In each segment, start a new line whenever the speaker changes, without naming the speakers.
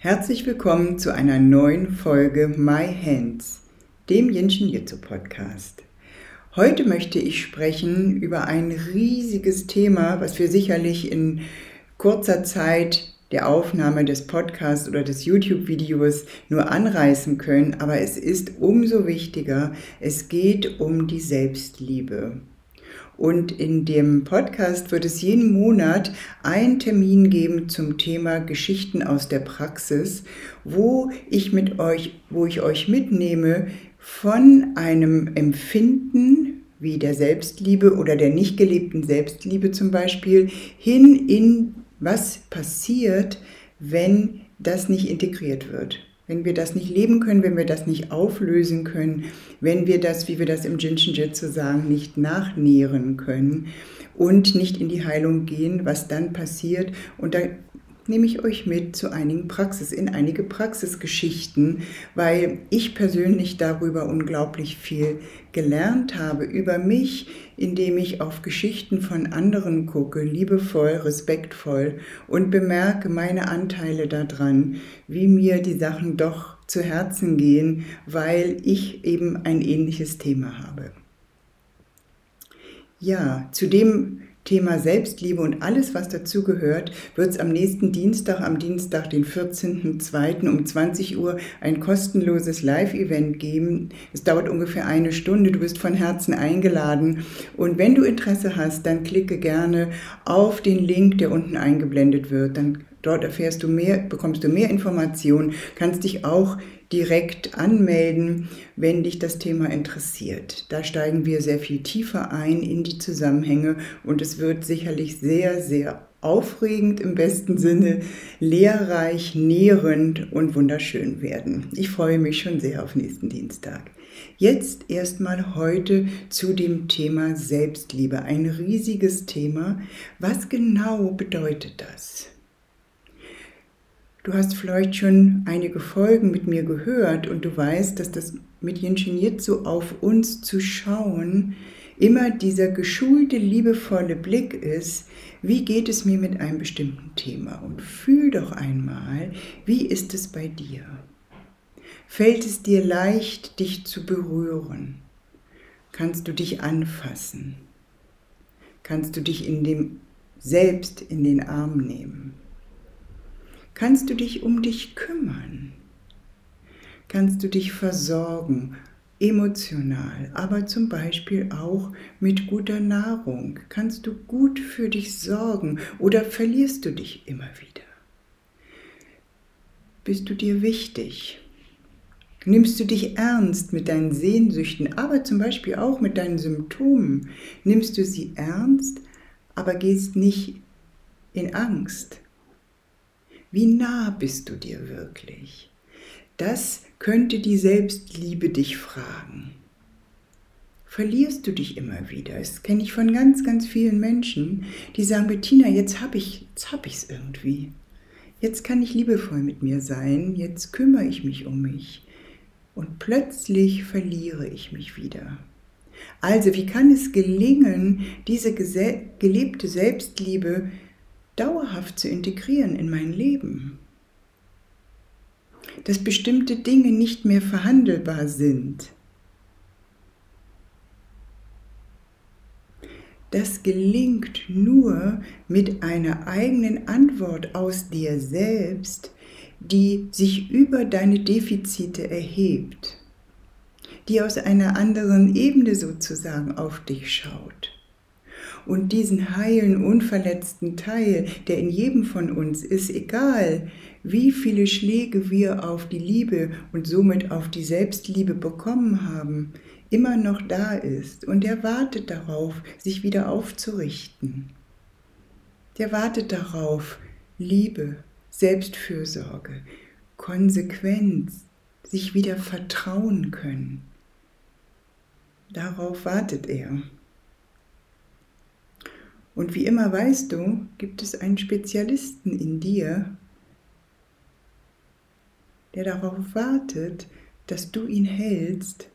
Herzlich willkommen zu einer neuen Folge My Hands, dem Jinshin Jitsu Podcast. Heute möchte ich sprechen über ein riesiges Thema, was wir sicherlich in kurzer Zeit der Aufnahme des Podcasts oder des YouTube-Videos nur anreißen können, aber es ist umso wichtiger, es geht um die Selbstliebe. Und in dem Podcast wird es jeden Monat einen Termin geben zum Thema Geschichten aus der Praxis, wo ich mit euch, wo ich euch mitnehme von einem Empfinden wie der Selbstliebe oder der nicht gelebten Selbstliebe zum Beispiel hin in was passiert, wenn das nicht integriert wird wenn wir das nicht leben können, wenn wir das nicht auflösen können, wenn wir das, wie wir das im Jinshin Jitsu sagen, nicht nachnähren können und nicht in die Heilung gehen, was dann passiert. Und da nehme ich euch mit zu einigen Praxis, in einige Praxisgeschichten, weil ich persönlich darüber unglaublich viel gelernt habe, über mich, indem ich auf Geschichten von anderen gucke, liebevoll, respektvoll und bemerke meine Anteile daran, wie mir die Sachen doch zu Herzen gehen, weil ich eben ein ähnliches Thema habe. Ja, zu dem Thema Selbstliebe und alles, was dazugehört, wird es am nächsten Dienstag, am Dienstag, den 14.02. um 20 Uhr ein kostenloses Live-Event geben. Es dauert ungefähr eine Stunde. Du bist von Herzen eingeladen. Und wenn du Interesse hast, dann klicke gerne auf den Link, der unten eingeblendet wird. Dann dort erfährst du mehr, bekommst du mehr Informationen, kannst dich auch direkt anmelden, wenn dich das Thema interessiert. Da steigen wir sehr viel tiefer ein in die Zusammenhänge und es wird sicherlich sehr, sehr aufregend im besten Sinne, lehrreich, nährend und wunderschön werden. Ich freue mich schon sehr auf nächsten Dienstag. Jetzt erstmal heute zu dem Thema Selbstliebe. Ein riesiges Thema. Was genau bedeutet das? Du hast vielleicht schon einige Folgen mit mir gehört und du weißt, dass das mit Jinshin Jitsu auf uns zu schauen immer dieser geschulte, liebevolle Blick ist, wie geht es mir mit einem bestimmten Thema und fühl doch einmal, wie ist es bei dir? Fällt es dir leicht, dich zu berühren? Kannst du dich anfassen? Kannst du dich in dem Selbst in den Arm nehmen? Kannst du dich um dich kümmern? Kannst du dich versorgen, emotional, aber zum Beispiel auch mit guter Nahrung? Kannst du gut für dich sorgen oder verlierst du dich immer wieder? Bist du dir wichtig? Nimmst du dich ernst mit deinen Sehnsüchten, aber zum Beispiel auch mit deinen Symptomen? Nimmst du sie ernst, aber gehst nicht in Angst? Wie nah bist du dir wirklich? Das könnte die Selbstliebe dich fragen. Verlierst du dich immer wieder? Das kenne ich von ganz, ganz vielen Menschen, die sagen, Bettina, jetzt habe ich es hab irgendwie. Jetzt kann ich liebevoll mit mir sein, jetzt kümmere ich mich um mich. Und plötzlich verliere ich mich wieder. Also, wie kann es gelingen, diese gelebte Selbstliebe dauerhaft zu integrieren in mein Leben. Dass bestimmte Dinge nicht mehr verhandelbar sind. Das gelingt nur mit einer eigenen Antwort aus dir selbst, die sich über deine Defizite erhebt, die aus einer anderen Ebene sozusagen auf dich schaut und diesen heilen, unverletzten Teil, der in jedem von uns ist, egal wie viele Schläge wir auf die Liebe und somit auf die Selbstliebe bekommen haben, immer noch da ist und der wartet darauf, sich wieder aufzurichten. Der wartet darauf, Liebe, Selbstfürsorge, Konsequenz, sich wieder vertrauen können. Darauf wartet er. Und wie immer weißt du, gibt es einen Spezialisten in dir, der darauf wartet, dass du ihn hältst,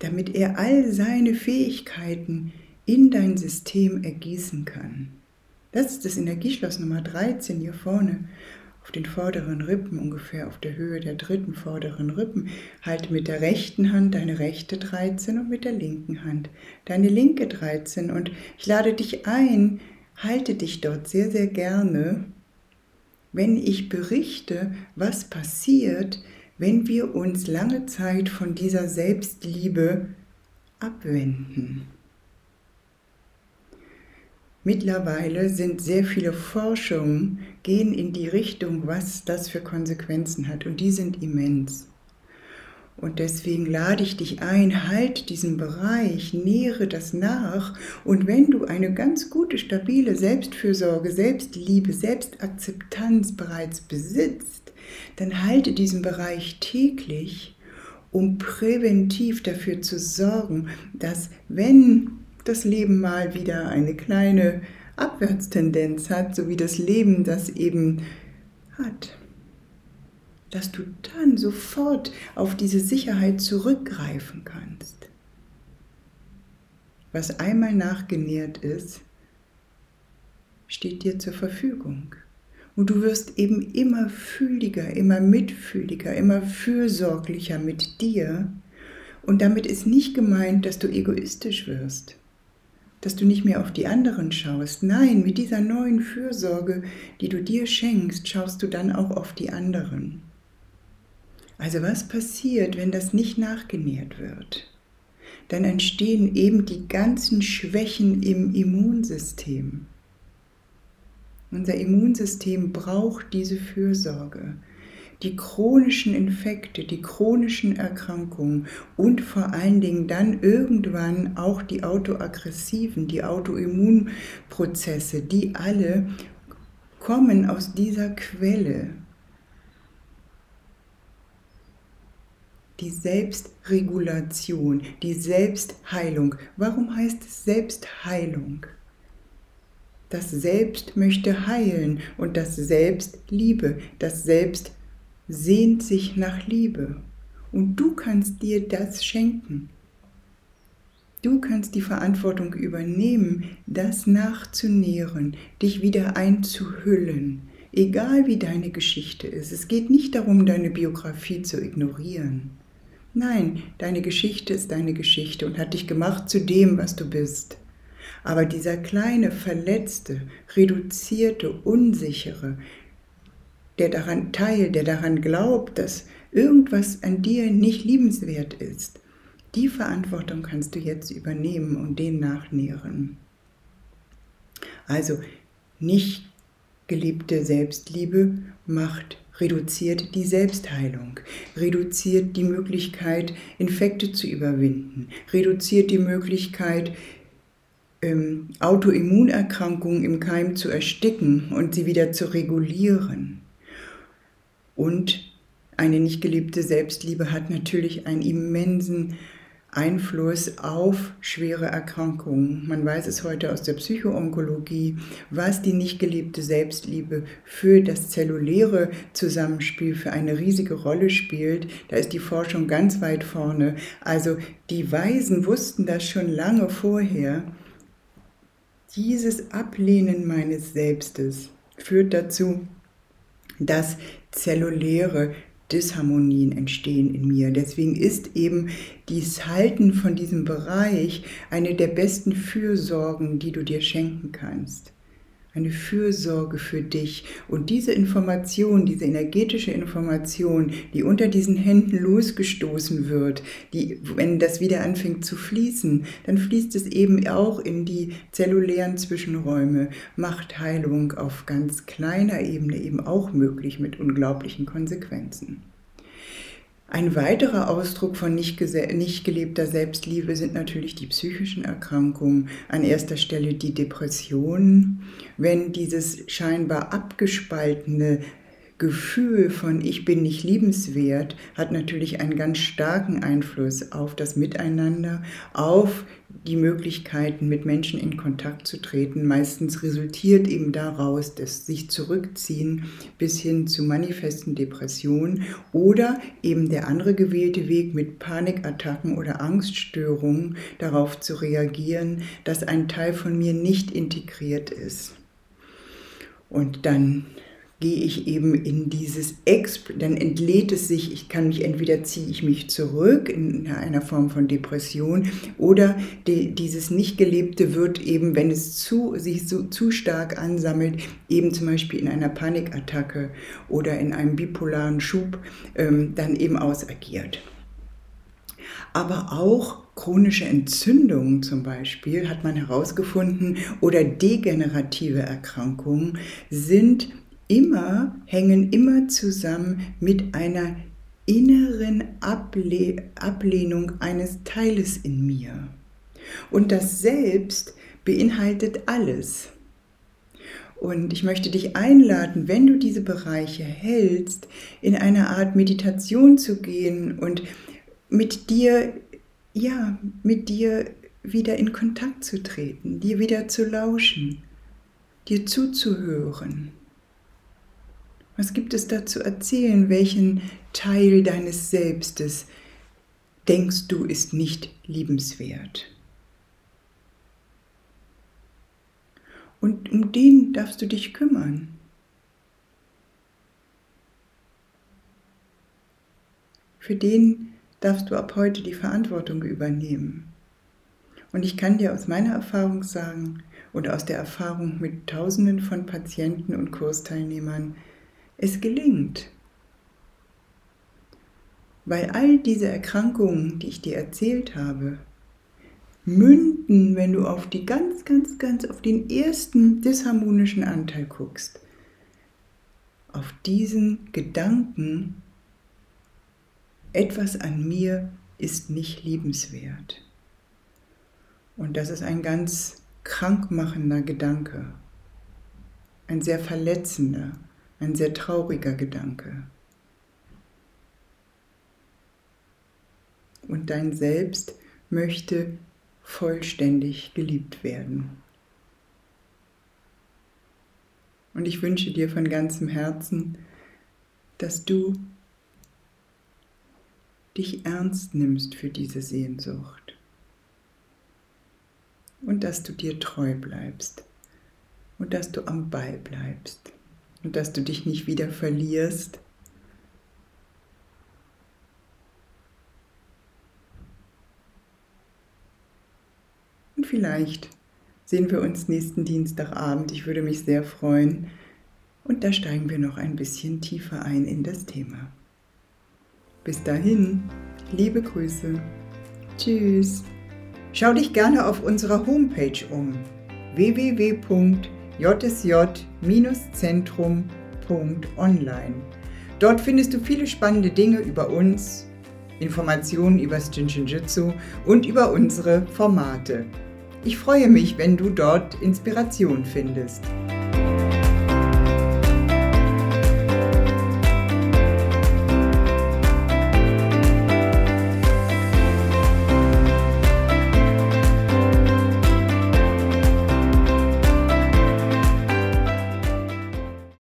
damit er all seine Fähigkeiten in dein System ergießen kann. Das ist das Energieschloss Nummer 13 hier vorne auf den vorderen Rippen, ungefähr auf der Höhe der dritten vorderen Rippen. Halte mit der rechten Hand deine rechte 13 und mit der linken Hand deine linke 13. Und ich lade dich ein, halte dich dort sehr, sehr gerne, wenn ich berichte, was passiert, wenn wir uns lange Zeit von dieser Selbstliebe abwenden. Mittlerweile sind sehr viele Forschungen, gehen in die Richtung, was das für Konsequenzen hat. Und die sind immens. Und deswegen lade ich dich ein, halt diesen Bereich, nähere das nach. Und wenn du eine ganz gute, stabile Selbstfürsorge, Selbstliebe, Selbstakzeptanz bereits besitzt, dann halte diesen Bereich täglich, um präventiv dafür zu sorgen, dass wenn das Leben mal wieder eine kleine Abwärtstendenz hat, so wie das Leben das eben hat, dass du dann sofort auf diese Sicherheit zurückgreifen kannst. Was einmal nachgenährt ist, steht dir zur Verfügung. Und du wirst eben immer fühliger, immer mitfühliger, immer fürsorglicher mit dir. Und damit ist nicht gemeint, dass du egoistisch wirst dass du nicht mehr auf die anderen schaust. Nein, mit dieser neuen Fürsorge, die du dir schenkst, schaust du dann auch auf die anderen. Also was passiert, wenn das nicht nachgenährt wird? Dann entstehen eben die ganzen Schwächen im Immunsystem. Unser Immunsystem braucht diese Fürsorge die chronischen Infekte, die chronischen Erkrankungen und vor allen Dingen dann irgendwann auch die autoaggressiven, die Autoimmunprozesse, die alle kommen aus dieser Quelle. Die Selbstregulation, die Selbstheilung. Warum heißt es Selbstheilung? Das Selbst möchte heilen und das Selbst Liebe, das Selbst sehnt sich nach Liebe und du kannst dir das schenken. Du kannst die Verantwortung übernehmen, das nachzunähren, dich wieder einzuhüllen, egal wie deine Geschichte ist. Es geht nicht darum, deine Biografie zu ignorieren. Nein, deine Geschichte ist deine Geschichte und hat dich gemacht zu dem, was du bist. Aber dieser kleine, verletzte, reduzierte, unsichere, der daran teilt, der daran glaubt, dass irgendwas an dir nicht liebenswert ist, die Verantwortung kannst du jetzt übernehmen und den nachnähren. Also nicht geliebte Selbstliebe macht reduziert die Selbstheilung, reduziert die Möglichkeit, Infekte zu überwinden, reduziert die Möglichkeit, ähm, Autoimmunerkrankungen im Keim zu ersticken und sie wieder zu regulieren. Und eine nicht geliebte Selbstliebe hat natürlich einen immensen Einfluss auf schwere Erkrankungen. Man weiß es heute aus der Psychoonkologie, was die nicht geliebte Selbstliebe für das zelluläre Zusammenspiel für eine riesige Rolle spielt. Da ist die Forschung ganz weit vorne. Also die Weisen wussten das schon lange vorher. Dieses Ablehnen meines Selbstes führt dazu, dass zelluläre Disharmonien entstehen in mir. Deswegen ist eben dies Halten von diesem Bereich eine der besten Fürsorgen, die du dir schenken kannst eine Fürsorge für dich. Und diese Information, diese energetische Information, die unter diesen Händen losgestoßen wird, die, wenn das wieder anfängt zu fließen, dann fließt es eben auch in die zellulären Zwischenräume, macht Heilung auf ganz kleiner Ebene eben auch möglich mit unglaublichen Konsequenzen. Ein weiterer Ausdruck von nicht, nicht, gelebter Selbstliebe sind natürlich die psychischen Erkrankungen. An erster Stelle die Depressionen. Wenn dieses scheinbar abgespaltene Gefühl von ich bin nicht liebenswert hat natürlich einen ganz starken Einfluss auf das Miteinander, auf die Möglichkeiten, mit Menschen in Kontakt zu treten. Meistens resultiert eben daraus das sich zurückziehen bis hin zu manifesten Depressionen oder eben der andere gewählte Weg mit Panikattacken oder Angststörungen darauf zu reagieren, dass ein Teil von mir nicht integriert ist. Und dann gehe ich eben in dieses Exp, dann entlädt es sich, ich kann mich entweder ziehe ich mich zurück in einer Form von Depression oder die, dieses nicht gelebte wird eben, wenn es zu, sich so, zu stark ansammelt, eben zum Beispiel in einer Panikattacke oder in einem bipolaren Schub, ähm, dann eben ausagiert. Aber auch chronische Entzündungen zum Beispiel hat man herausgefunden oder degenerative Erkrankungen sind immer, hängen immer zusammen mit einer inneren Able Ablehnung eines Teiles in mir. Und das Selbst beinhaltet alles. Und ich möchte dich einladen, wenn du diese Bereiche hältst, in eine Art Meditation zu gehen und mit dir, ja, mit dir wieder in Kontakt zu treten, dir wieder zu lauschen, dir zuzuhören. Was gibt es da zu erzählen? Welchen Teil deines Selbstes denkst du ist nicht liebenswert? Und um den darfst du dich kümmern. Für den darfst du ab heute die Verantwortung übernehmen. Und ich kann dir aus meiner Erfahrung sagen und aus der Erfahrung mit Tausenden von Patienten und Kursteilnehmern, es gelingt. Weil all diese Erkrankungen, die ich dir erzählt habe, münden, wenn du auf die ganz, ganz, ganz, auf den ersten disharmonischen Anteil guckst, auf diesen Gedanken, etwas an mir ist nicht liebenswert. Und das ist ein ganz krankmachender Gedanke, ein sehr verletzender, ein sehr trauriger Gedanke. Und dein Selbst möchte vollständig geliebt werden. Und ich wünsche dir von ganzem Herzen, dass du dich ernst nimmst für diese Sehnsucht und dass du dir treu bleibst und dass du am Ball bleibst und dass du dich nicht wieder verlierst. Und vielleicht sehen wir uns nächsten Dienstagabend. Ich würde mich sehr freuen. Und da steigen wir noch ein bisschen tiefer ein in das Thema. Bis dahin, liebe Grüße. Tschüss. Schau dich gerne auf unserer Homepage um www.ccc.com jsj-zentrum.online. Dort findest du viele spannende Dinge über uns, Informationen über das Jinshinjutsu und über unsere Formate. Ich freue mich, wenn du dort Inspiration findest.